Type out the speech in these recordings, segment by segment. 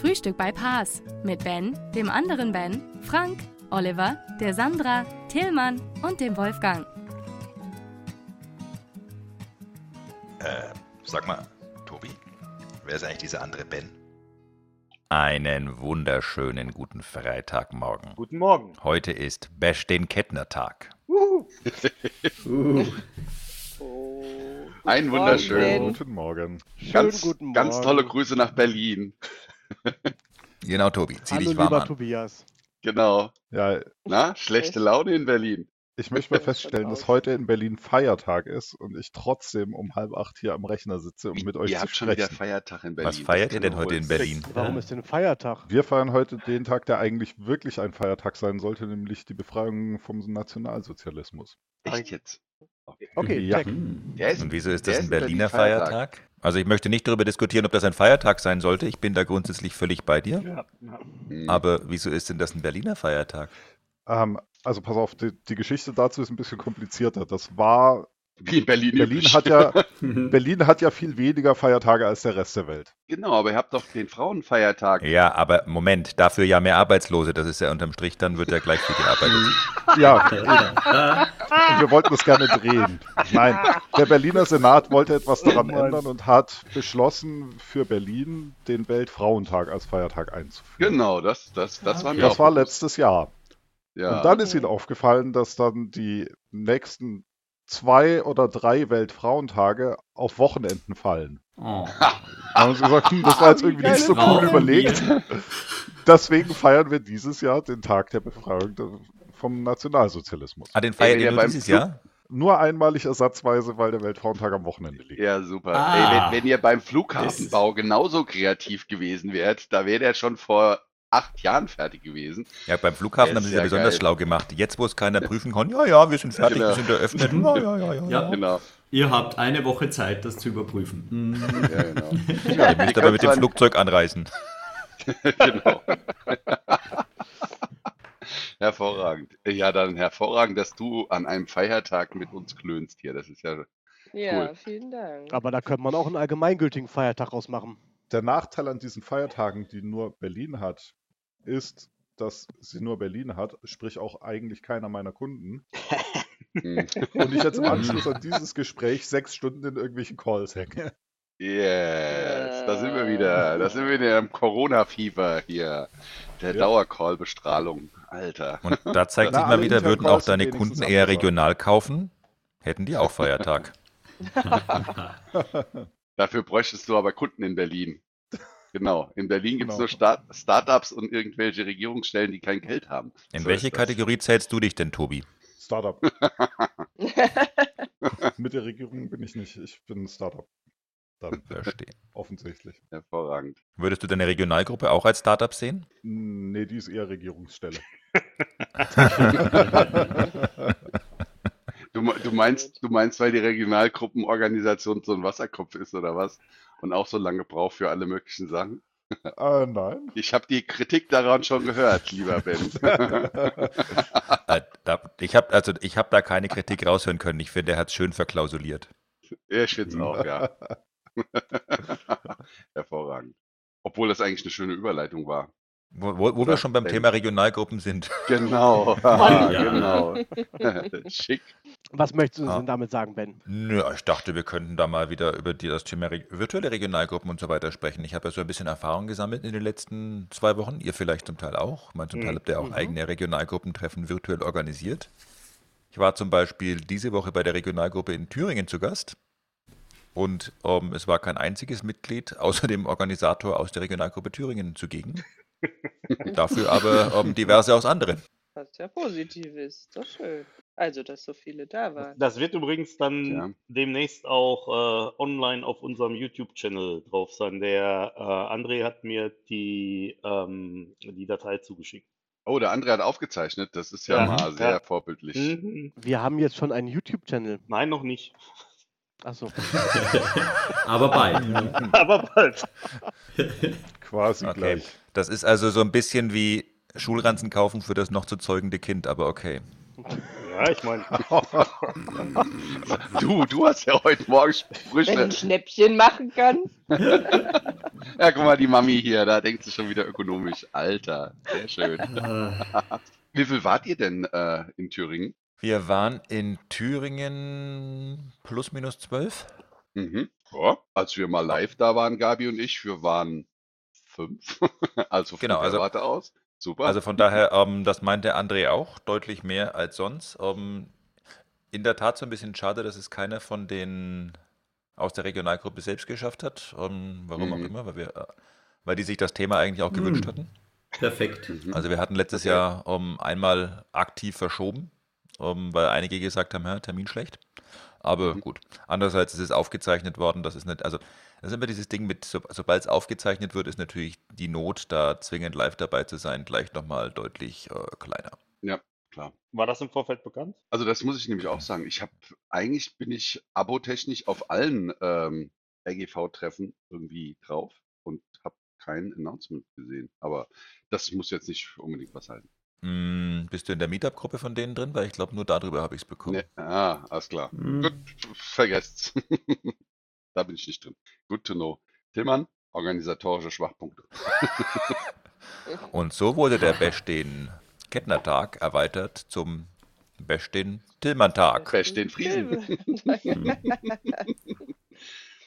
Frühstück bei Paas mit Ben, dem anderen Ben, Frank, Oliver, der Sandra, Tillmann und dem Wolfgang. Äh, sag mal, Tobi, wer ist eigentlich dieser andere Ben? Einen wunderschönen guten Freitagmorgen. Guten Morgen. Heute ist Bash den Kettner-Tag. Uh, Ein wunderschön. Guten Morgen. Ganz, guten Morgen. ganz tolle Grüße nach Berlin. Genau, Tobi, zieh Hallo, dich warm lieber an. Tobias. Genau. Ja, Na, schlechte Laune in Berlin. ich möchte mal feststellen, dass heute in Berlin Feiertag ist und ich trotzdem um halb acht hier am Rechner sitze, um mit euch Ihr zu habt schon wieder sprechen. Feiertag in Berlin. Was feiert ihr denn heute in Berlin? Warum ist denn ein Feiertag? Wir feiern heute den Tag, der eigentlich wirklich ein Feiertag sein sollte, nämlich die Befreiung vom Nationalsozialismus. Echt jetzt? Okay, Ja. check. hm. Der ist, Und wieso ist das ein in Berlin Berliner Feiertag? Also ich möchte nicht darüber diskutieren, ob das ein Feiertag sein sollte. Ich bin da grundsätzlich völlig bei dir. Hm. Aber wieso ist denn das ein Berliner Feiertag? Ähm, also pass auf, die, die Geschichte dazu ist ein bisschen komplizierter. Das war, Wie in Berlin, Berlin üblich. hat ja, Berlin hat ja viel weniger Feiertage als der Rest der Welt. Genau, aber ihr habt doch den Frauenfeiertag. Ja, aber Moment, dafür ja mehr Arbeitslose. Das ist ja unterm Strich, dann wird ja gleich viel gearbeitet. Ja, und wir wollten das gerne drehen. Nein, der Berliner Senat wollte etwas daran ändern und hat beschlossen, für Berlin den Weltfrauentag als Feiertag einzuführen. Genau, das, das, das war mir Das auch war letztes Jahr. Ja. Und dann ist ihnen aufgefallen, dass dann die nächsten zwei oder drei Weltfrauentage auf Wochenenden fallen. Oh. Da haben sie gesagt, hm, das war jetzt irgendwie nicht so cool überlegt. wir. Deswegen feiern wir dieses Jahr den Tag der Befreiung vom Nationalsozialismus. Ah, den nur beim dieses Jahr? Nur einmalig ersatzweise, weil der Weltfrauentag am Wochenende liegt. Ja, super. Ah. Ey, wenn, wenn ihr beim Flughafenbau genauso kreativ gewesen wärt, da wäre der schon vor acht Jahren fertig gewesen. Ja, beim Flughafen haben sie es ja ja besonders geil. schlau gemacht. Jetzt, wo es keiner prüfen kann, ja, ja, wir sind fertig, Genau. wir sind eröffnet. Ja, ja, ja, ja. Ja, Genau. ihr habt eine Woche Zeit, das zu überprüfen. Ja, genau. Ja, ihr müsst aber mit dem Flug. Flugzeug anreisen. genau. hervorragend. Ja, dann hervorragend, dass du an einem Feiertag mit uns klönst hier. Das ist ja. Ja, Cool. vielen Dank. Aber da könnte man auch einen allgemeingültigen Feiertag ausmachen. Der Nachteil an diesen Feiertagen, die nur Berlin hat, ist, dass sie nur Berlin hat, sprich auch eigentlich keiner meiner Kunden. Und ich jetzt im Anschluss an dieses Gespräch sechs Stunden in irgendwelchen Calls hänge. Yes, da sind wir wieder. Da sind wir wieder im Corona-Fieber hier. Der Ja. Dauercall-Bestrahlung. Alter. Und da zeigt Na, sich mal wieder, würden auch deine Kunden eher regional kaufen, hätten die auch Feiertag. Dafür bräuchtest du aber Kunden in Berlin. Genau. In Berlin gibt es Genau. nur Start Startups und irgendwelche Regierungsstellen, die kein Geld haben. In So welche. Kategorie zählst du dich denn, Tobi? Startup. Mit der Regierung bin ich nicht. Ich bin ein Startup. Dann Verstehe. offensichtlich. Hervorragend. Würdest du deine Regionalgruppe auch als Startup sehen? Nee, die ist eher Regierungsstelle. Du, du, meinst, du meinst, weil die Regionalgruppenorganisation so ein Wasserkopf ist oder was? Und auch so lange braucht für alle möglichen Sachen? äh, nein. Ich habe die Kritik daran schon gehört, lieber Ben. Äh, da, ich habe also, ich hab da keine Kritik raushören können. Ich finde, er hat es schön verklausuliert. Ja, ich finde es auch, ja. Hervorragend. Obwohl das eigentlich eine schöne Überleitung war. Wo, wo, wo wir schon beim Ben. Thema Regionalgruppen sind. Genau. Ja. genau. Schick. Was möchtest du Ah. denn damit sagen, Ben? Nö, ich dachte, wir könnten da mal wieder über die, das Thema Re virtuelle Regionalgruppen und so weiter sprechen. Ich habe ja so ein bisschen Erfahrung gesammelt in den letzten zwei Wochen. Ihr vielleicht zum Teil auch. Ich meine, zum Teil habt ihr auch eigene Regionalgruppentreffen virtuell organisiert. Ich war zum Beispiel diese Woche bei der Regionalgruppe in Thüringen zu Gast. Und ähm, es war kein einziges Mitglied außer dem Organisator aus der Regionalgruppe Thüringen zugegen. Dafür aber ähm, diverse aus anderen. Was ja positiv ist. Doch schön. Also, dass so viele da waren. Das wird übrigens dann Ja. demnächst auch äh, online auf unserem YouTube-Channel drauf sein. Der äh, André hat mir die, ähm, die Datei zugeschickt. Oh, der andere hat aufgezeichnet. Das ist ja, Ja, mal sehr ja. vorbildlich. Mhm. Wir haben jetzt schon einen YouTube-Channel. Nein, noch nicht. Achso. Aber bald. Aber bald. Quasi Okay. gleich. Das ist also so ein bisschen wie Schulranzen kaufen für das noch zu zeugende Kind, aber okay. Ja, ich meine, Du, du hast ja heute Morgen Wenn Sprüche. ein Schnäppchen machen kannst. Ja, guck mal, die Mami hier, da denkt sie schon wieder ökonomisch. Alter, sehr schön. Wie viel wart ihr denn äh, in Thüringen? Wir waren in Thüringen plus minus zwölf. Mhm. Ja, als wir mal live da waren, Gabi und ich, wir waren fünf. also von Genau, der also- Warte aus. Super. Also von daher, ähm, das meint der André auch, deutlich mehr als sonst. Ähm, in der Tat so ein bisschen schade, dass es keiner von den aus der Regionalgruppe selbst geschafft hat. Ähm, warum auch Mhm. immer, weil, wir, äh, weil die sich das Thema eigentlich auch gewünscht Mhm. hatten. perfekt. Mhm. Also wir hatten letztes Okay. Jahr ähm, einmal aktiv verschoben, ähm, weil einige gesagt haben, ja, Termin schlecht. Aber Mhm. gut. Andererseits ist es aufgezeichnet worden, das ist nicht, also das ist immer dieses Ding mit, so, sobald es aufgezeichnet wird, ist natürlich die Not, da zwingend live dabei zu sein, gleich nochmal deutlich äh, kleiner. Klar. war das im Vorfeld bekannt? Also das muss ich nämlich auch sagen. Ich habe eigentlich bin ich abotechnisch auf allen ähm, RGV-Treffen irgendwie drauf und habe kein Announcement gesehen. Aber das muss jetzt nicht unbedingt was halten. Mm, bist du in der Meetup-Gruppe von denen drin? Weil ich glaube, nur darüber habe ich es bekommen. Nee, ah, alles klar. Mhm. Gut, vergesst's. da bin ich nicht drin. Good to know. Tillmann, organisatorische Schwachpunkte. Und so wurde der Bestehen Kettner-Tag erweitert zum Bestehen Tillmann-Tag. Den Friesen.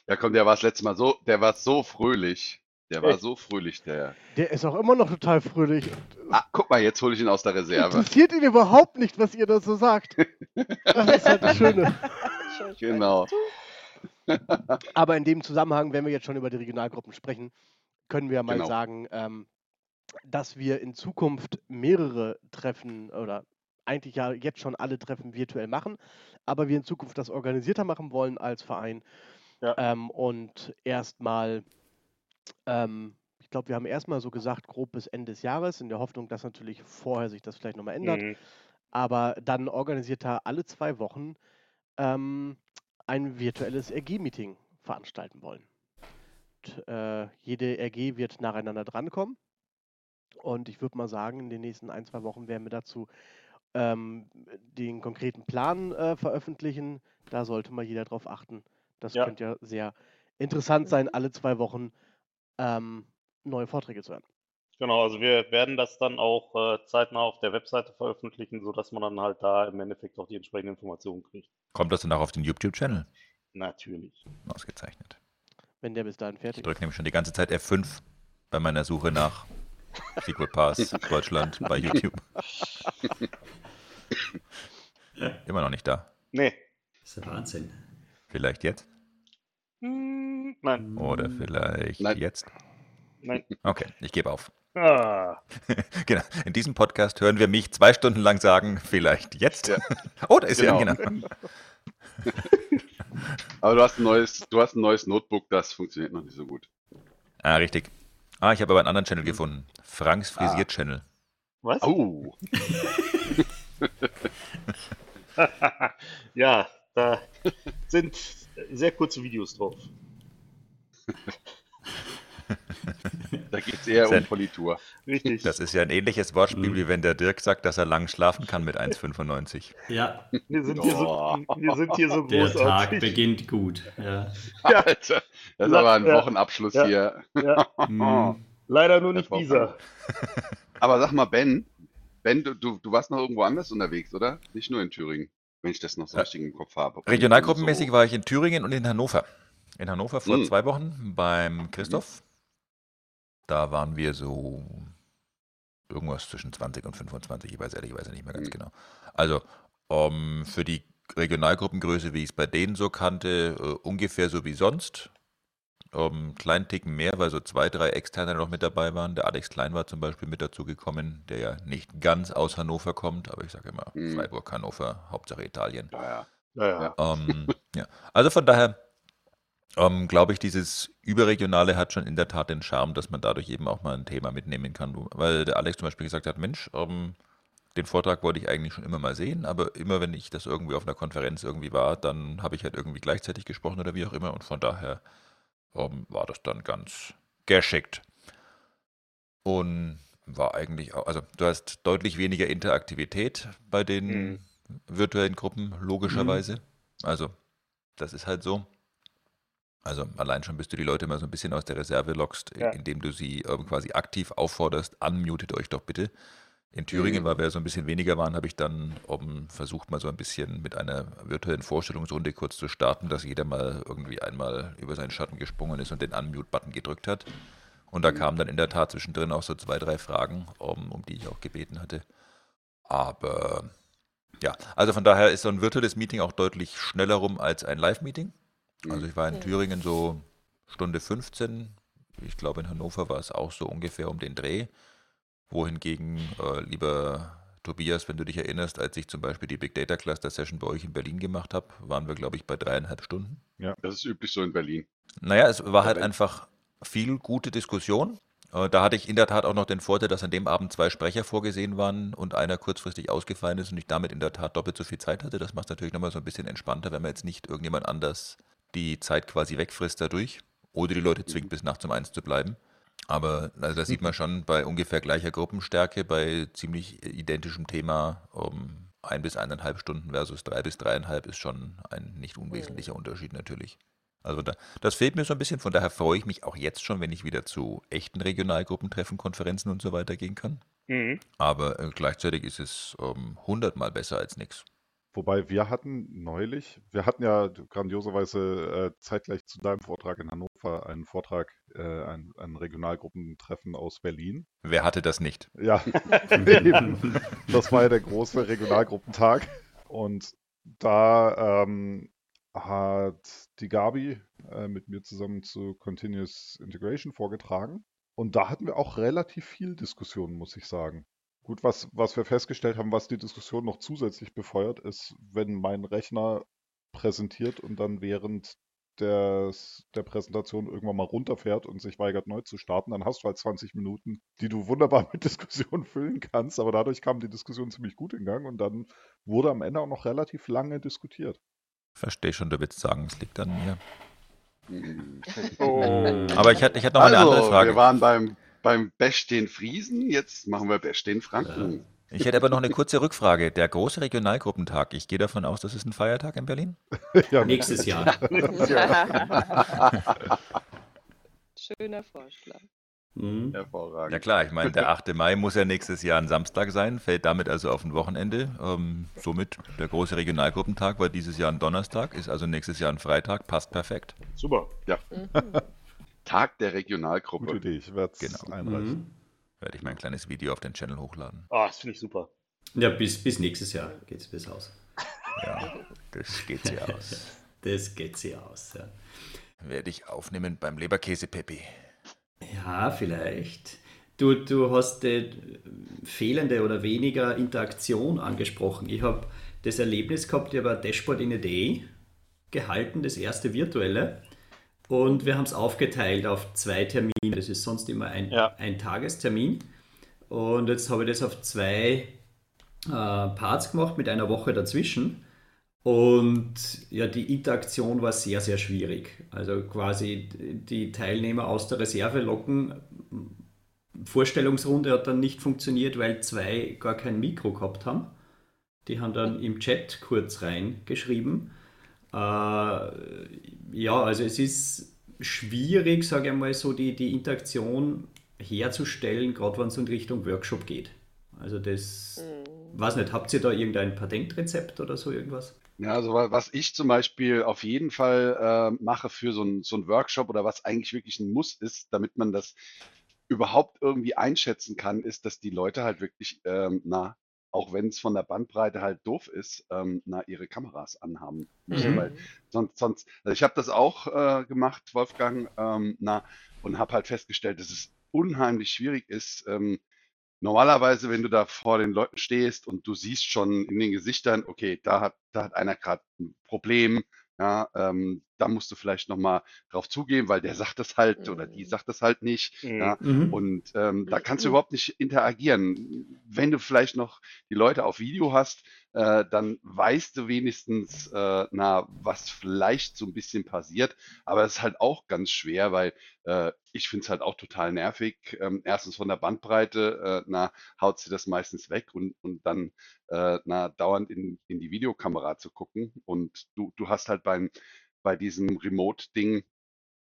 ja, komm, der war das letzte Mal so, der war so fröhlich. Der war Echt? so fröhlich, der. Der ist auch immer noch total fröhlich. Ah, guck mal, jetzt hole ich ihn aus der Reserve. Interessiert ihn überhaupt nicht, was ihr da so sagt. Das ist halt das Schöne. Genau. Aber in dem Zusammenhang, wenn wir jetzt schon über die Regionalgruppen sprechen, können wir mal Genau. sagen, ähm, dass wir in Zukunft mehrere Treffen oder eigentlich ja jetzt schon alle Treffen virtuell machen, aber wir in Zukunft das organisierter machen wollen als Verein. Ja. Ähm, und erstmal, ähm, ich glaube, wir haben erstmal so gesagt, grob bis Ende des Jahres, in der Hoffnung, dass natürlich vorher sich das vielleicht nochmal ändert Mhm. aber dann organisiert er alle zwei Wochen ähm, ein virtuelles RG-Meeting veranstalten wollen. Und, äh, jede RG wird nacheinander drankommen. Und ich würde mal sagen, in den nächsten ein, zwei Wochen werden wir dazu ähm, den konkreten Plan äh, veröffentlichen. Da sollte mal jeder drauf achten. Das Ja. könnte ja sehr interessant sein, alle zwei Wochen ähm, neue Vorträge zu hören. Genau, also wir werden das dann auch äh, zeitnah auf der Webseite veröffentlichen, sodass man dann halt da im Endeffekt auch die entsprechenden Informationen kriegt. Kommt das dann auch auf den YouTube-Channel? Natürlich. Ausgezeichnet. Wenn der bis dahin Ich fertig ist. drücke nämlich schon die ganze Zeit F5 bei meiner Suche nach Sequel Pass Deutschland bei YouTube. Immer noch nicht da. Nee. Das ist der Wahnsinn. Vielleicht jetzt? Hm, nein, Oder vielleicht Nein. jetzt? nein. Okay, ich gebe auf. Ah, Genau. In diesem Podcast hören wir mich zwei Stunden lang sagen, vielleicht jetzt. Ja. Oh, da ist Genau. er. Genau. Aber du hast ein neues, du hast ein neues Notebook, das funktioniert noch nicht so gut. Ah, richtig. Ah, ich habe aber einen anderen Channel gefunden. Franks Frisiert-Channel. was? Au! ja, da sind sehr kurze Videos drauf. Da geht es eher um Politur. Richtig. Das ist ja ein ähnliches Wortspiel, wie wenn der Dirk sagt, dass er lang schlafen kann mit 1,95. Ja, wir, sind hier so, Oh. wir sind hier so der Tag beginnt gut. Ja. Alter, das ist aber ein Ja. Wochenabschluss Ja. hier. Ja, Hm. leider nur nicht dieser. Aber sag mal, Ben, Ben, du, du, du warst noch irgendwo anders unterwegs, oder? Nicht nur in Thüringen, wenn ich das noch so Ja. richtig im Kopf habe. Regionalgruppenmäßig So- war ich in Thüringen und in Hannover. In Hannover vor Hm. zwei Wochen beim Christoph. Da waren wir so irgendwas zwischen 20 und 25, ich weiß ehrlicherweise nicht mehr ganz Hm. genau. Also ähm, für die Regionalgruppengröße, wie ich es bei denen so kannte, äh, ungefähr so wie sonst. Ähm, kleinen Ticken mehr, weil so zwei, drei Externe noch mit dabei waren. Der Alex Klein war zum Beispiel mit dazugekommen, der ja nicht ganz aus Hannover kommt, aber ich sage immer Mhm. Freiburg, Hannover, Hauptsache Italien. Ja, ja. Ja, ja. Ja. Ähm, ja. Also von daher ähm, glaube ich, dieses Überregionale hat schon in der Tat den Charme, dass man dadurch eben auch mal ein Thema mitnehmen kann. Weil der Alex zum Beispiel gesagt hat, Mensch, den Vortrag wollte ich eigentlich schon immer mal sehen, aber immer wenn ich das irgendwie auf einer Konferenz irgendwie war, dann habe ich halt irgendwie gleichzeitig gesprochen oder wie auch immer und von daher ähm, war das dann ganz geschickt. Und war eigentlich auch, also du hast deutlich weniger Interaktivität bei den Mhm. virtuellen Gruppen, logischerweise. Also, das ist halt so. Also allein schon, bis du die Leute mal so ein bisschen aus der Reserve lockst, Ja. indem du sie ähm, quasi aktiv aufforderst, unmutet euch doch bitte. In Thüringen, Mhm. weil wir so ein bisschen weniger waren, habe ich dann um, versucht, mal so ein bisschen mit einer virtuellen Vorstellungsrunde kurz zu starten, dass jeder mal irgendwie einmal über seinen Schatten gesprungen ist und den Unmute-Button gedrückt hat. Und da Mhm. kamen dann in der Tat zwischendrin auch so zwei, drei Fragen, um, um die ich auch gebeten hatte. Aber ja, also von daher ist so ein virtuelles Meeting auch deutlich schneller rum als ein Live-Meeting. Also ich war in. Thüringen so Stunde 15. Ich glaube, in Hannover war es auch so ungefähr um den Dreh. Wohingegen, äh, lieber Tobias, wenn du dich erinnerst, als ich zum Beispiel die Big Data Cluster Session bei euch in Berlin gemacht habe, waren wir, glaube ich, bei dreieinhalb Stunden. Das ist üblich so in Berlin. Naja, es war halt einfach viel gute Diskussion. Äh, Da hatte ich in der Tat auch noch den Vorteil, dass an dem Abend zwei Sprecher vorgesehen waren und einer kurzfristig ausgefallen ist und ich damit in der Tat doppelt so viel Zeit hatte. Das macht es natürlich nochmal so ein bisschen entspannter, wenn man jetzt nicht irgendjemand anders die Zeit quasi wegfrisst dadurch oder die Leute zwingt, bis nachts um eins zu bleiben. Aber also da sieht man schon bei ungefähr gleicher Gruppenstärke, bei ziemlich identischem Thema, um ein bis eineinhalb Stunden versus drei bis dreieinhalb ist schon ein nicht unwesentlicher Unterschied natürlich. Also da, das fehlt mir so ein bisschen, von daher freue ich mich auch jetzt schon, wenn ich wieder zu echten Regionalgruppentreffen, Konferenzen und so weiter gehen kann. Mhm. Aber äh, gleichzeitig ist es ähm, hundertmal besser als nichts. Wobei wir hatten neulich, wir hatten ja grandioserweise äh, zeitgleich zu deinem Vortrag in Hannover einen Vortrag, äh, ein, ein Regionalgruppentreffen aus Berlin. Wer hatte das nicht? Ja, eben. Das war ja der große Regionalgruppentag. Und da ähm, hat die Gabi äh, mit mir zusammen zu Continuous Integration vorgetragen. Und da hatten wir auch relativ viel Diskussion, muss ich sagen. Gut, was, was wir festgestellt haben, was die Diskussion noch zusätzlich befeuert, ist, wenn mein Rechner präsentiert und dann während des, der Präsentation irgendwann mal runterfährt und sich weigert neu zu starten, dann hast du halt 20 Minuten, die du wunderbar mit Diskussion füllen kannst. Aber dadurch kam die Diskussion ziemlich gut in Gang und dann wurde am Ende auch noch relativ lange diskutiert. Verstehe schon, du willst sagen, es liegt an mir. Oh. Aber ich hatte, ich hatte noch eine andere Also, Frage. wir waren beim, beim Bash den Friesen, jetzt machen wir Bash den Franken. Ich hätte aber noch eine kurze Rückfrage. Der große Regionalgruppentag, ich gehe davon aus, das ist ein Feiertag in Berlin? Ja, Nächstes Jahr. Schöner Vorschlag. Mhm. Hervorragend. Ja klar, ich meine, der 8. Mai muss ja nächstes Jahr ein Samstag sein, fällt damit also auf ein Wochenende. Ähm, somit der große Regionalgruppentag war dieses Jahr ein Donnerstag, ist also nächstes Jahr ein Freitag, passt perfekt. Super. Ja. Tag der Gute Regionalgruppe. Idee, ich werde es Genau. einreichen. Mhm. Werde ich mein kleines Video auf den Channel hochladen. Ah, das finde ich super. Ja, bis, bis nächstes Jahr geht es bis aus. Ja, das geht sie aus. Das geht sie aus. Ja. Werde ich aufnehmen beim Leberkäse-Peppi. Ja, vielleicht. Du, du hast äh, fehlende oder weniger Interaktion angesprochen. Ich habe das Erlebnis gehabt, ich habe ein Dashboard in a Day gehalten, das erste virtuelle. Und wir haben es aufgeteilt auf zwei Termine. Das ist sonst immer ein, Ja. ein Tagestermin. Und jetzt habe ich das auf zwei äh, Parts gemacht mit einer Woche dazwischen. Und ja, die Interaktion war sehr, sehr schwierig. Also quasi die Teilnehmer aus der Reserve locken. Vorstellungsrunde hat dann nicht funktioniert, weil zwei gar kein Mikro gehabt haben. Die haben dann im Chat kurz reingeschrieben. Äh, ja, also es ist schwierig, sage ich mal so, die, die Interaktion herzustellen, gerade wenn es in Richtung Workshop geht. Also das, weiß nicht, habt ihr da irgendein Patentrezept oder so irgendwas? Ja, also wa- was ich zum Beispiel auf jeden Fall äh, mache für so einen so Workshop oder was eigentlich wirklich ein Muss ist, damit man das überhaupt irgendwie einschätzen kann, ist, dass die Leute halt wirklich ähm, na, auch wenn es von der Bandbreite halt doof ist, ähm, na, ihre Kameras anhaben müssen. Mhm. Weil sonst, sonst, also ich habe das auch äh, gemacht, Wolfgang, ähm, na, und habe halt festgestellt, dass es unheimlich schwierig ist. Ähm, normalerweise, wenn du da vor den Leuten stehst und du siehst schon in den Gesichtern, okay, da hat, da hat einer gerade ein Problem, ja, ähm, da musst du vielleicht nochmal drauf zugehen, weil der sagt das halt oder die sagt das halt nicht. Mhm. Ja, Mhm. und ähm, da kannst du überhaupt nicht interagieren. Wenn du vielleicht noch die Leute auf Video hast, äh, dann weißt du wenigstens, äh, na, was vielleicht so ein bisschen passiert. Aber es ist halt auch ganz schwer, weil äh, ich finde es halt auch total nervig. Ähm, erstens von der Bandbreite, äh, na, haut sie das meistens weg und, und dann äh, na, dauernd in, in die Videokamera zu gucken. Und du, du hast halt beim, bei diesem Remote-Ding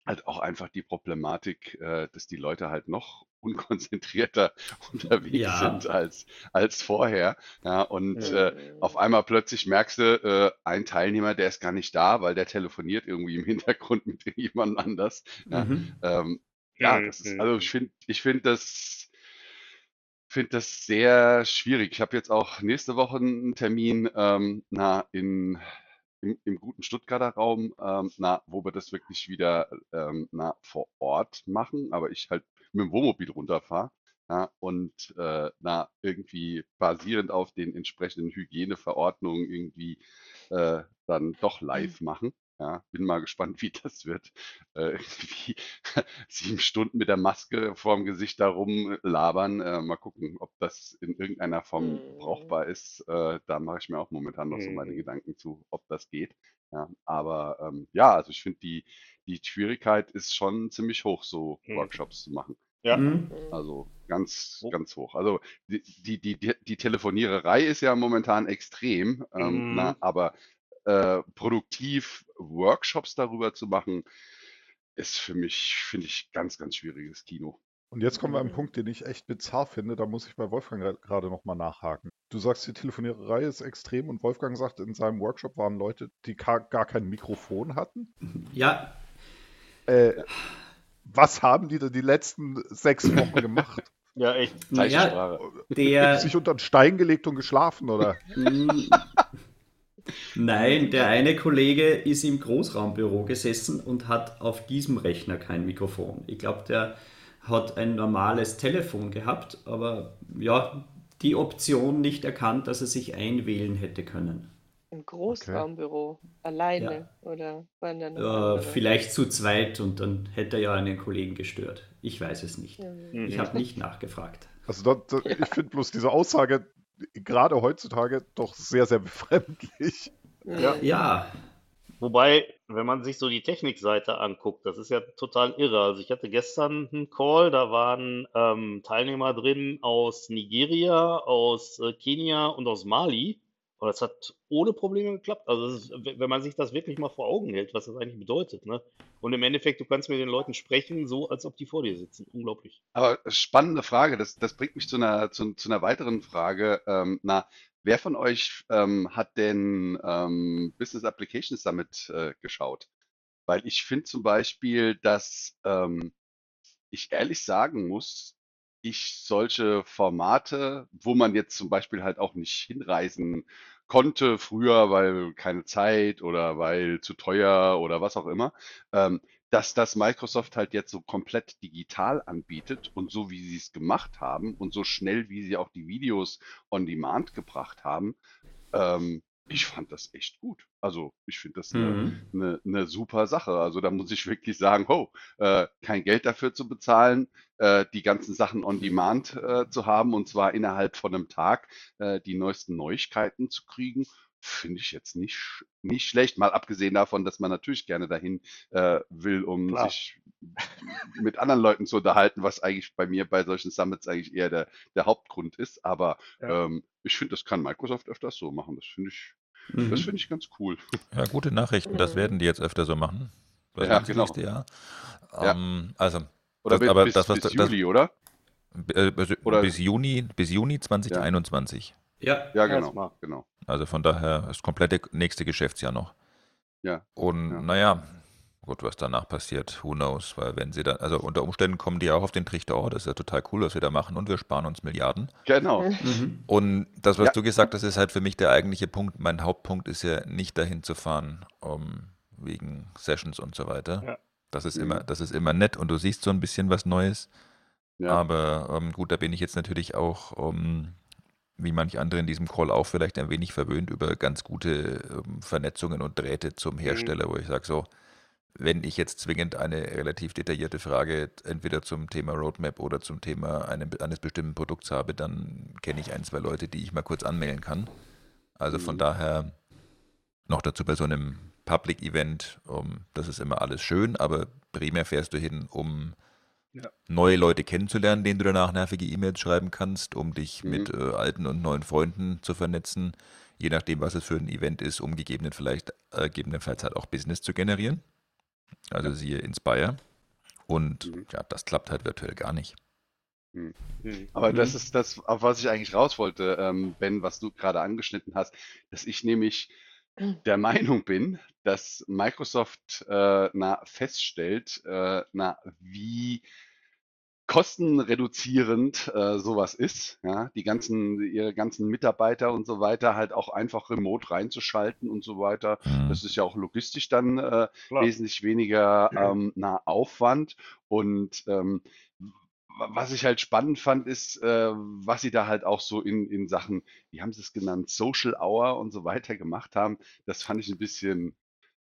halt auch einfach die Problematik, äh, dass die Leute halt noch unkonzentrierter unterwegs Ja. sind als, als vorher. Ja, und Mhm. äh, auf einmal plötzlich merkst du, äh, ein Teilnehmer, der ist gar nicht da, weil der telefoniert irgendwie im Hintergrund mit jemand anders. Ja, Mhm. ähm, ja das ist, also ich finde, ich finde das, finde das sehr schwierig. Ich habe jetzt auch nächste Woche einen Termin ähm, na, in, im, im guten Stuttgarter Raum, ähm, na, wo wir das wirklich wieder ähm, na, vor Ort machen, aber ich halt mit dem Wohnmobil runterfahre. Ja, und äh, na, irgendwie basierend auf den entsprechenden Hygieneverordnungen irgendwie äh, dann doch live machen. Ja, bin mal gespannt, wie das wird. Äh, irgendwie sieben Stunden mit der Maske vorm Gesicht da rumlabern. Äh, mal gucken, ob das in irgendeiner Form brauchbar ist. Äh, da mache ich mir auch momentan noch so meine Mhm. Gedanken zu, ob das geht. Ja, aber ähm, ja, also ich finde, die, die Schwierigkeit ist schon ziemlich hoch, so Mhm. Workshops zu machen. Ja. Mhm. Also ganz, Wo- ganz hoch. Also die, die, die, die- die Telefoniererei ist ja momentan extrem, ähm, Mhm. na, aber äh, produktiv Workshops darüber zu machen, ist für mich, finde ich, ganz, ganz schwieriges Kino. Und jetzt kommen wir an einen Punkt, den ich echt bizarr finde. Da muss ich bei Wolfgang gerade nochmal nachhaken. Du sagst, die Telefoniererei ist extrem und Wolfgang sagt, in seinem Workshop waren Leute, die gar, kein Mikrofon hatten. Ja, Äh, was haben die denn die letzten sechs Wochen gemacht? Ja, echt. naja, Zeichensprache. der, Sich unter einen Stein gelegt und geschlafen, oder? Nein, der eine Kollege ist im Großraumbüro gesessen und hat auf diesem Rechner kein Mikrofon. Ich glaube, der hat ein normales Telefon gehabt, aber ja, die Option nicht erkannt, dass er sich einwählen hätte können. Im Großraumbüro. Alleine. Oder waren da noch Äh, vielleicht zu zweit und dann hätte er ja einen Kollegen gestört. Ich weiß es nicht. Mhm. Ich habe nicht nachgefragt. Also da, da, ich finde bloß diese Aussage gerade heutzutage doch sehr, sehr befremdlich. Ja. Ja, Wobei, wenn man sich so die Technikseite anguckt, das ist ja total irre. Also ich hatte gestern einen Call, da waren ähm, Teilnehmer drin aus Nigeria, aus äh, Kenia und aus Mali. Und das hat ohne Probleme geklappt. Also ist, wenn man sich das wirklich mal vor Augen hält, was das eigentlich bedeutet, ne? Und im Endeffekt, du kannst mit den Leuten sprechen, so als ob die vor dir sitzen. Unglaublich. Aber spannende Frage, das, das bringt mich zu einer, zu, zu einer weiteren Frage. Ähm, na, wer von euch ähm, hat denn ähm, Business Applications Summit äh, geschaut? Weil ich finde zum Beispiel, dass ähm, ich ehrlich sagen muss, ich solche Formate, wo man jetzt zum Beispiel halt auch nicht hinreisen konnte früher, weil keine Zeit oder weil zu teuer oder was auch immer, ähm, dass das Microsoft halt jetzt so komplett digital anbietet und so wie sie es gemacht haben und so schnell wie sie auch die Videos on Demand gebracht haben, ähm, ich fand das echt gut. Also ich finde das eine, Mhm. eine, eine super Sache. Also da muss ich wirklich sagen, ho, äh, kein Geld dafür zu bezahlen, äh, die ganzen Sachen on Demand äh, zu haben und zwar innerhalb von einem Tag äh, die neuesten Neuigkeiten zu kriegen, finde ich jetzt nicht, nicht schlecht. Mal abgesehen davon, dass man natürlich gerne dahin äh, will, um Klar. sich mit anderen Leuten zu unterhalten, was eigentlich bei mir bei solchen Summits eigentlich eher der, der Hauptgrund ist. Aber Ja. ähm, ich finde, das kann Microsoft öfters so machen. Das finde ich, das Mhm. finde ich ganz cool. Ja, gute Nachrichten, das werden die jetzt öfter so machen. Das Ja, genau. nächste Jahr. Ja. Ähm, also, Oder das, bis, aber bis, das, was bis das, Juli, oder? äh, bis, Oder- bis Juni, bis Juni 2021. Ja, Ja, Erstmal. genau. genau. Also von daher das komplette nächste Geschäftsjahr noch. Ja. Und Ja. naja, gut, was danach passiert, who knows, weil wenn sie dann, also unter Umständen kommen die auch auf den Trichter, oh, das ist ja total cool, was wir da machen und wir sparen uns Milliarden. Genau. Mhm. Und das, was Ja. du gesagt hast, ist halt für mich der eigentliche Punkt. Mein Hauptpunkt ist ja nicht dahin zu fahren, um, wegen Sessions und so weiter. Ja. Das ist Mhm. immer, das ist immer nett und du siehst so ein bisschen was Neues. Ja. Aber ähm, gut, da bin ich jetzt natürlich auch, um, wie manch andere in diesem Call auch vielleicht ein wenig verwöhnt über ganz gute ähm, Vernetzungen und Drähte Mhm. zum Hersteller, wo ich sage so, wenn ich jetzt zwingend eine relativ detaillierte Frage entweder zum Thema Roadmap oder zum Thema einem, eines bestimmten Produkts habe, dann kenne ich ein, zwei Leute, die ich mal kurz anmelden kann. Also von Mhm. daher noch dazu bei so einem Public-Event, um, das ist immer alles schön, aber primär fährst du hin, um Ja. neue Leute kennenzulernen, denen du danach nervige E-Mails schreiben kannst, um dich Mhm. mit äh, alten und neuen Freunden zu vernetzen, je nachdem, was es für ein Event ist, um gegebenenfalls, vielleicht, äh, gegebenenfalls halt auch Business zu generieren. Also siehe Inspire. Und Mhm. ja, das klappt halt virtuell gar nicht. Mhm. Aber das Mhm. ist das, auf was ich eigentlich raus wollte, ähm, Ben, was du gerade angeschnitten hast, dass ich nämlich der Meinung bin, dass Microsoft äh, na, feststellt, äh, na, wie kostenreduzierend äh, sowas ist, ja, die ganzen, ihre ganzen Mitarbeiter und so weiter halt auch einfach remote reinzuschalten und so weiter. Mhm. Das ist ja auch logistisch dann äh, wesentlich weniger ähm, na, Aufwand und ähm, wa- was ich halt spannend fand, ist, äh, was sie da halt auch so in, in Sachen, wie haben sie es genannt, Social Hour und so weiter gemacht haben. Das fand ich ein bisschen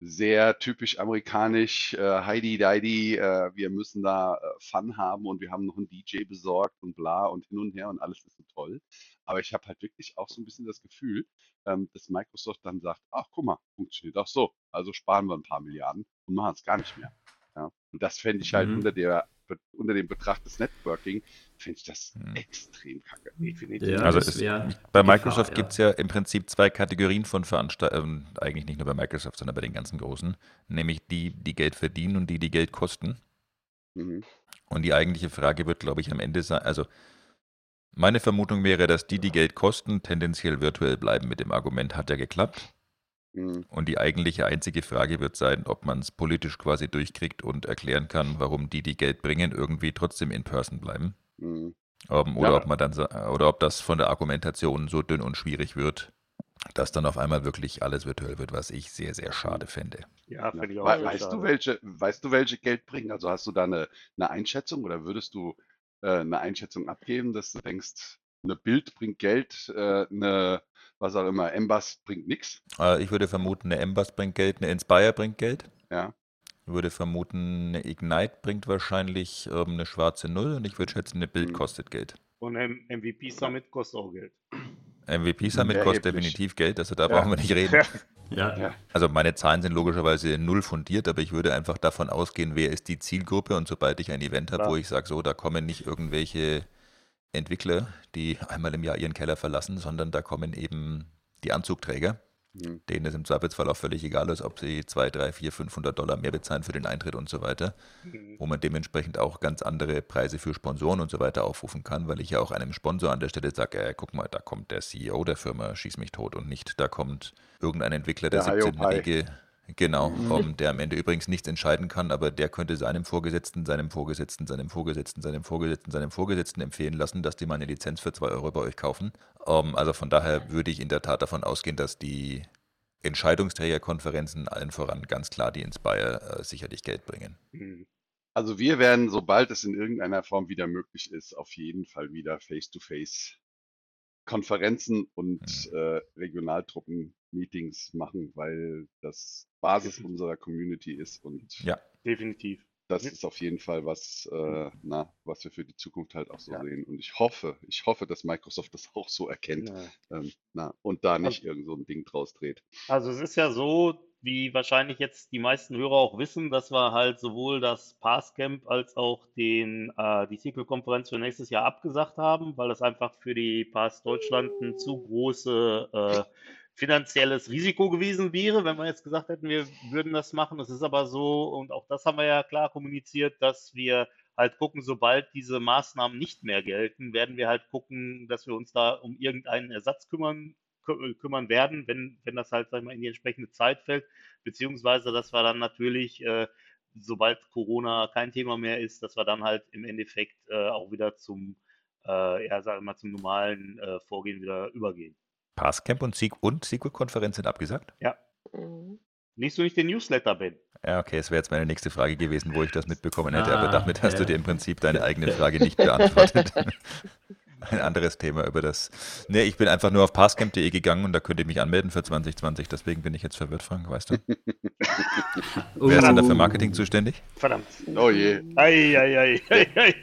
sehr typisch amerikanisch. Äh, Heidi Deidi, äh, wir müssen da äh, Fun haben und wir haben noch einen DJ besorgt und bla und hin und her und alles ist so toll. Aber ich habe halt wirklich auch so ein bisschen das Gefühl, ähm, dass Microsoft dann sagt, ach guck mal, funktioniert auch so. Also sparen wir ein paar Milliarden und machen es gar nicht mehr. Ja? Und das fände ich halt Mhm. unter der unter dem Betracht des Networking, finde ich das Mhm. extrem kacke. Definitiv. Ja, Also wär bei Microsoft gibt es ja im Prinzip zwei Kategorien von Veranstaltungen, eigentlich nicht nur bei Microsoft, sondern bei den ganzen Großen, nämlich die, die Geld verdienen und die, die Geld kosten. Mhm. Und die eigentliche Frage wird, glaube ich, am Ende sein, also meine Vermutung wäre, dass die, die Geld kosten, tendenziell virtuell bleiben mit dem Argument, hat ja geklappt. Mhm. Und die eigentliche einzige Frage wird sein, ob man es politisch quasi durchkriegt und erklären kann, warum die, die Geld bringen, irgendwie trotzdem in person bleiben. Mhm. Ähm, oder Ja. ob man dann oder ob das von der Argumentation so dünn und schwierig wird, dass dann auf einmal wirklich alles virtuell wird, was ich sehr, sehr schade fände. Ja, finde ich auch We sehr weißt du, schade. welche, weißt du, welche Geld bringen? Also hast du da eine, eine Einschätzung oder würdest du äh, eine Einschätzung abgeben, dass du denkst, eine Bild bringt Geld, äh, eine, was auch immer, Embas bringt nichts? Äh, ich würde vermuten, eine Embas bringt Geld, eine Inspire bringt Geld. Ja. Ich würde vermuten, eine Ignite bringt wahrscheinlich ähm, eine schwarze Null und ich würde schätzen, eine Bild Mhm. kostet Geld. Und M MVP Summit kostet auch Geld. MVP Summit Erheblich. kostet definitiv Geld, also da Ja. brauchen wir nicht reden. Ja, Ja. Also meine Zahlen sind logischerweise null fundiert, aber ich würde einfach davon ausgehen, wer ist die Zielgruppe und sobald ich ein Event habe, wo ich sage, so, da kommen nicht irgendwelche Entwickler, die einmal im Jahr ihren Keller verlassen, sondern da kommen eben die Anzugträger, Mhm. denen es im Zweifelsfall auch völlig egal ist, ob sie 2, 3, 4, 500 Dollar mehr bezahlen für den Eintritt und so weiter, Mhm. wo man dementsprechend auch ganz andere Preise für Sponsoren und so weiter aufrufen kann, weil ich ja auch einem Sponsor an der Stelle sage, äh, guck mal, da kommt der CEO der Firma, schieß mich tot und nicht, da kommt irgendein Entwickler der Der 17. Genau, Mhm. um, der am Ende übrigens nichts entscheiden kann, aber der könnte seinem Vorgesetzten, seinem Vorgesetzten, seinem Vorgesetzten, seinem Vorgesetzten, seinem Vorgesetzten empfehlen lassen, dass die mal eine Lizenz für 2 Euro bei euch kaufen. Um, also von daher würde ich in der Tat davon ausgehen, dass die Entscheidungsträgerkonferenzen allen voran ganz klar die Inspire äh, sicherlich Geld bringen. Mhm. Also wir werden, sobald es in irgendeiner Form wieder möglich ist, auf jeden Fall wieder Face-to-Face Konferenzen und Mhm. äh, Regionaltruppen-Meetings machen, weil das Basis unserer Community ist und Ja. Definitiv. das ist auf jeden Fall was, äh, na, was wir für die Zukunft halt auch so Ja. sehen. Und ich hoffe, ich hoffe, dass Microsoft das auch so erkennt Ja. ähm, na, und da nicht irgend so ein Ding draus dreht. Also es ist ja so, wie wahrscheinlich jetzt die meisten Hörer auch wissen, dass wir halt sowohl das Passcamp als auch den, äh, die SQL-Konferenz für nächstes Jahr abgesagt haben, weil das einfach für die Pass Deutschland ein zu große äh, finanzielles Risiko gewesen wäre, wenn wir jetzt gesagt hätten, wir würden das machen. Es ist aber so, und auch das haben wir ja klar kommuniziert, dass wir halt gucken, sobald diese Maßnahmen nicht mehr gelten, werden wir halt gucken, dass wir uns da um irgendeinen Ersatz kümmern, kü- kümmern werden, wenn, wenn das halt sag ich mal, in die entsprechende Zeit fällt, beziehungsweise dass wir dann natürlich äh, sobald Corona kein Thema mehr ist, dass wir dann halt im Endeffekt äh, auch wieder zum, äh, ja, sagen wir mal, zum normalen äh, Vorgehen wieder übergehen. Passcamp und, Sequ und SQL-Konferenz sind abgesagt? Ja. Liest du nicht den Newsletter, Ben? Ja, okay, es wäre jetzt meine nächste Frage gewesen, wo ich das mitbekommen hätte, aber Ah, damit hast du ja. dir im Prinzip deine eigene Frage nicht beantwortet. Ein anderes Thema über das. Nee, ich bin einfach nur auf passcamp.de gegangen und da könnt ihr mich anmelden für 2020, deswegen bin ich jetzt verwirrt, Frank, weißt du? Wer ist denn da für Marketing zuständig? Verdammt. Oh je. Ei, ei, ei, ei, ei.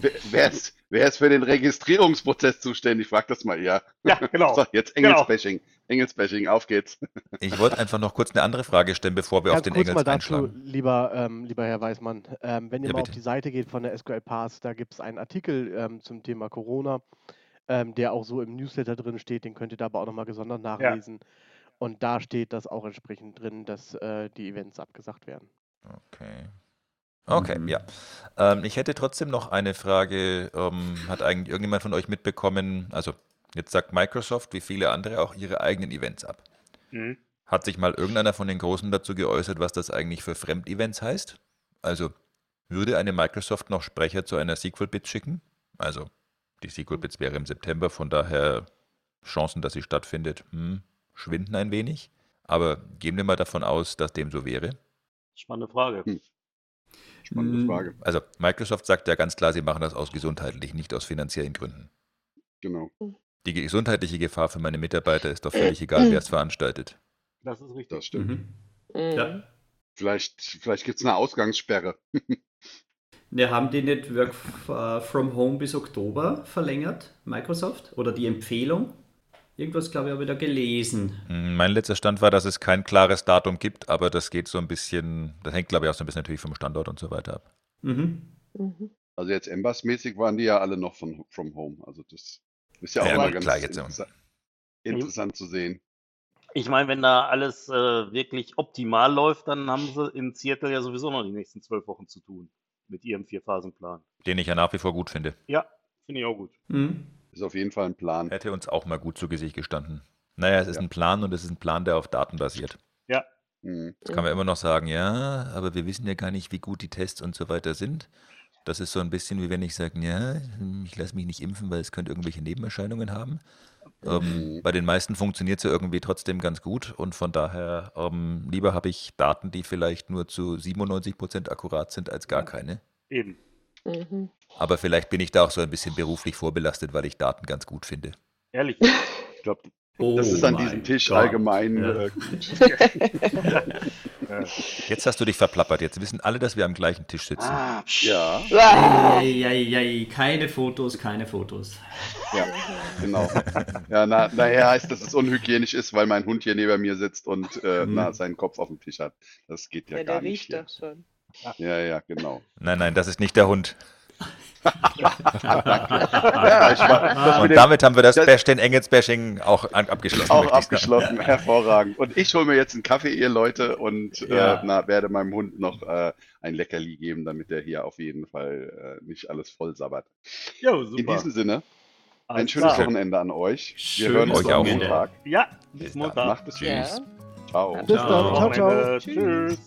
Wer, wer, ist, wer ist für den Registrierungsprozess zuständig? Frag das mal ihr. Ja, genau. So, jetzt Genau. Engelsbashing. Engelsbashing, auf geht's. Ich wollte einfach noch kurz eine andere Frage stellen, bevor wir auf Ganz den kurz mal Engels dazu, einschlagen. lieber, ähm, lieber Herr Weismann. Ähm, wenn ihr Ja, mal auf bitte. die Seite geht von der SQL Pass, da gibt es einen Artikel ähm, zum Thema Corona, ähm, der auch so im Newsletter drin steht. Den könnt ihr da aber auch nochmal gesondert nachlesen. Und da steht das auch entsprechend drin, dass äh, die Events abgesagt werden. Okay. Okay, Mhm. ja. Ähm, ich hätte trotzdem noch eine Frage. Ähm, hat eigentlich irgendjemand von euch mitbekommen, also jetzt sagt Microsoft, wie viele andere, auch ihre eigenen Events ab. Mhm. Hat sich mal irgendeiner von den Großen dazu geäußert, was das eigentlich für Fremdevents heißt? Also, würde eine Microsoft noch Sprecher zu einer SQL-Bits schicken? Also, die SQL-Bits wäre im September, von daher Chancen, dass sie stattfindet, hm, schwinden ein wenig. Aber gehen wir mal davon aus, dass dem so wäre. Spannende Frage. Hm. Spannende Mm. Frage. Also, Microsoft sagt ja ganz klar, sie machen das aus gesundheitlichen, nicht aus finanziellen Gründen. Genau. Die gesundheitliche Gefahr für meine Mitarbeiter ist doch völlig egal, wer es veranstaltet. Das ist richtig. Das stimmt. Mhm. Mhm. Ja. Vielleicht, vielleicht gibt es eine Ausgangssperre. Ne, haben die nicht Work äh, from Home bis Oktober verlängert, Microsoft? Oder die Empfehlung? Irgendwas, glaube ich, habe ich da gelesen. Hm, Mein letzter Stand war, dass es kein klares Datum gibt, aber das geht so ein bisschen, das hängt glaube ich auch so ein bisschen natürlich vom Standort und so weiter ab. Mhm. Mhm. Also jetzt Embas-mäßig waren die ja alle noch von From Home. Also das ist ja auch Ja, mal ganz klar, jetzt- interessa interessant zu sehen. Ich meine, wenn da alles äh, wirklich optimal läuft, dann haben sie in Seattle ja sowieso noch die nächsten zwölf Wochen zu tun mit ihrem Vierphasenplan. Den ich ja nach wie vor gut finde. Ja, finde ich auch gut. Mhm. Ist auf jeden Fall ein Plan. Hätte uns auch mal gut zu Gesicht gestanden. Naja, es ist Ja. ein Plan und es ist ein Plan, der auf Daten basiert. Ja, Mhm. Jetzt kann man immer noch sagen, ja, aber wir wissen ja gar nicht, wie gut die Tests und so weiter sind. Das ist so ein bisschen wie wenn ich sage, ja, ich lasse mich nicht impfen, weil es könnte irgendwelche Nebenerscheinungen haben. Ähm, Mhm. bei den meisten funktioniert es ja irgendwie trotzdem ganz gut und von daher ähm, lieber habe ich Daten, die vielleicht nur zu 97% akkurat sind, als gar keine. eben. Mhm. Aber vielleicht bin ich da auch so ein bisschen beruflich vorbelastet, weil ich Daten ganz gut finde. Ehrlich. Ich glaube, Oh das ist an diesem Tisch Gott. allgemein Ja. äh, gut. Jetzt hast du dich verplappert. Jetzt wissen alle, dass wir am gleichen Tisch sitzen. Ah, ja, Eieiei, keine Fotos, keine Fotos. ja, genau. Ja, na, nachher heißt, dass es unhygienisch ist, weil mein Hund hier neben mir sitzt und äh, Mhm. na, seinen Kopf auf dem Tisch hat. Das geht ja, Ja, gar der nicht. riecht Hier. doch schon. Ja, ja, genau. Nein, nein, das ist nicht der Hund. Ja, ich war, das mit Und dem- damit haben wir das das- Bashing, Engels-Bashing auch an, abgeschlossen. auch abgeschlossen, hervorragend. Und ich hole mir jetzt einen Kaffee, ihr Leute, und Ja. äh, na, werde meinem Hund noch äh, ein Leckerli geben, damit er hier auf jeden Fall äh, nicht alles voll sabbert. Jo, super. In diesem Sinne, ein Alles schönes klar. Wochenende an euch. Wir Schönes hören uns Euch am auch. Montag. Ja, Bis. Montag. Macht es. Ja. Ciao. Bis dann. Ciao, ciao. Wochenende. Tschüss.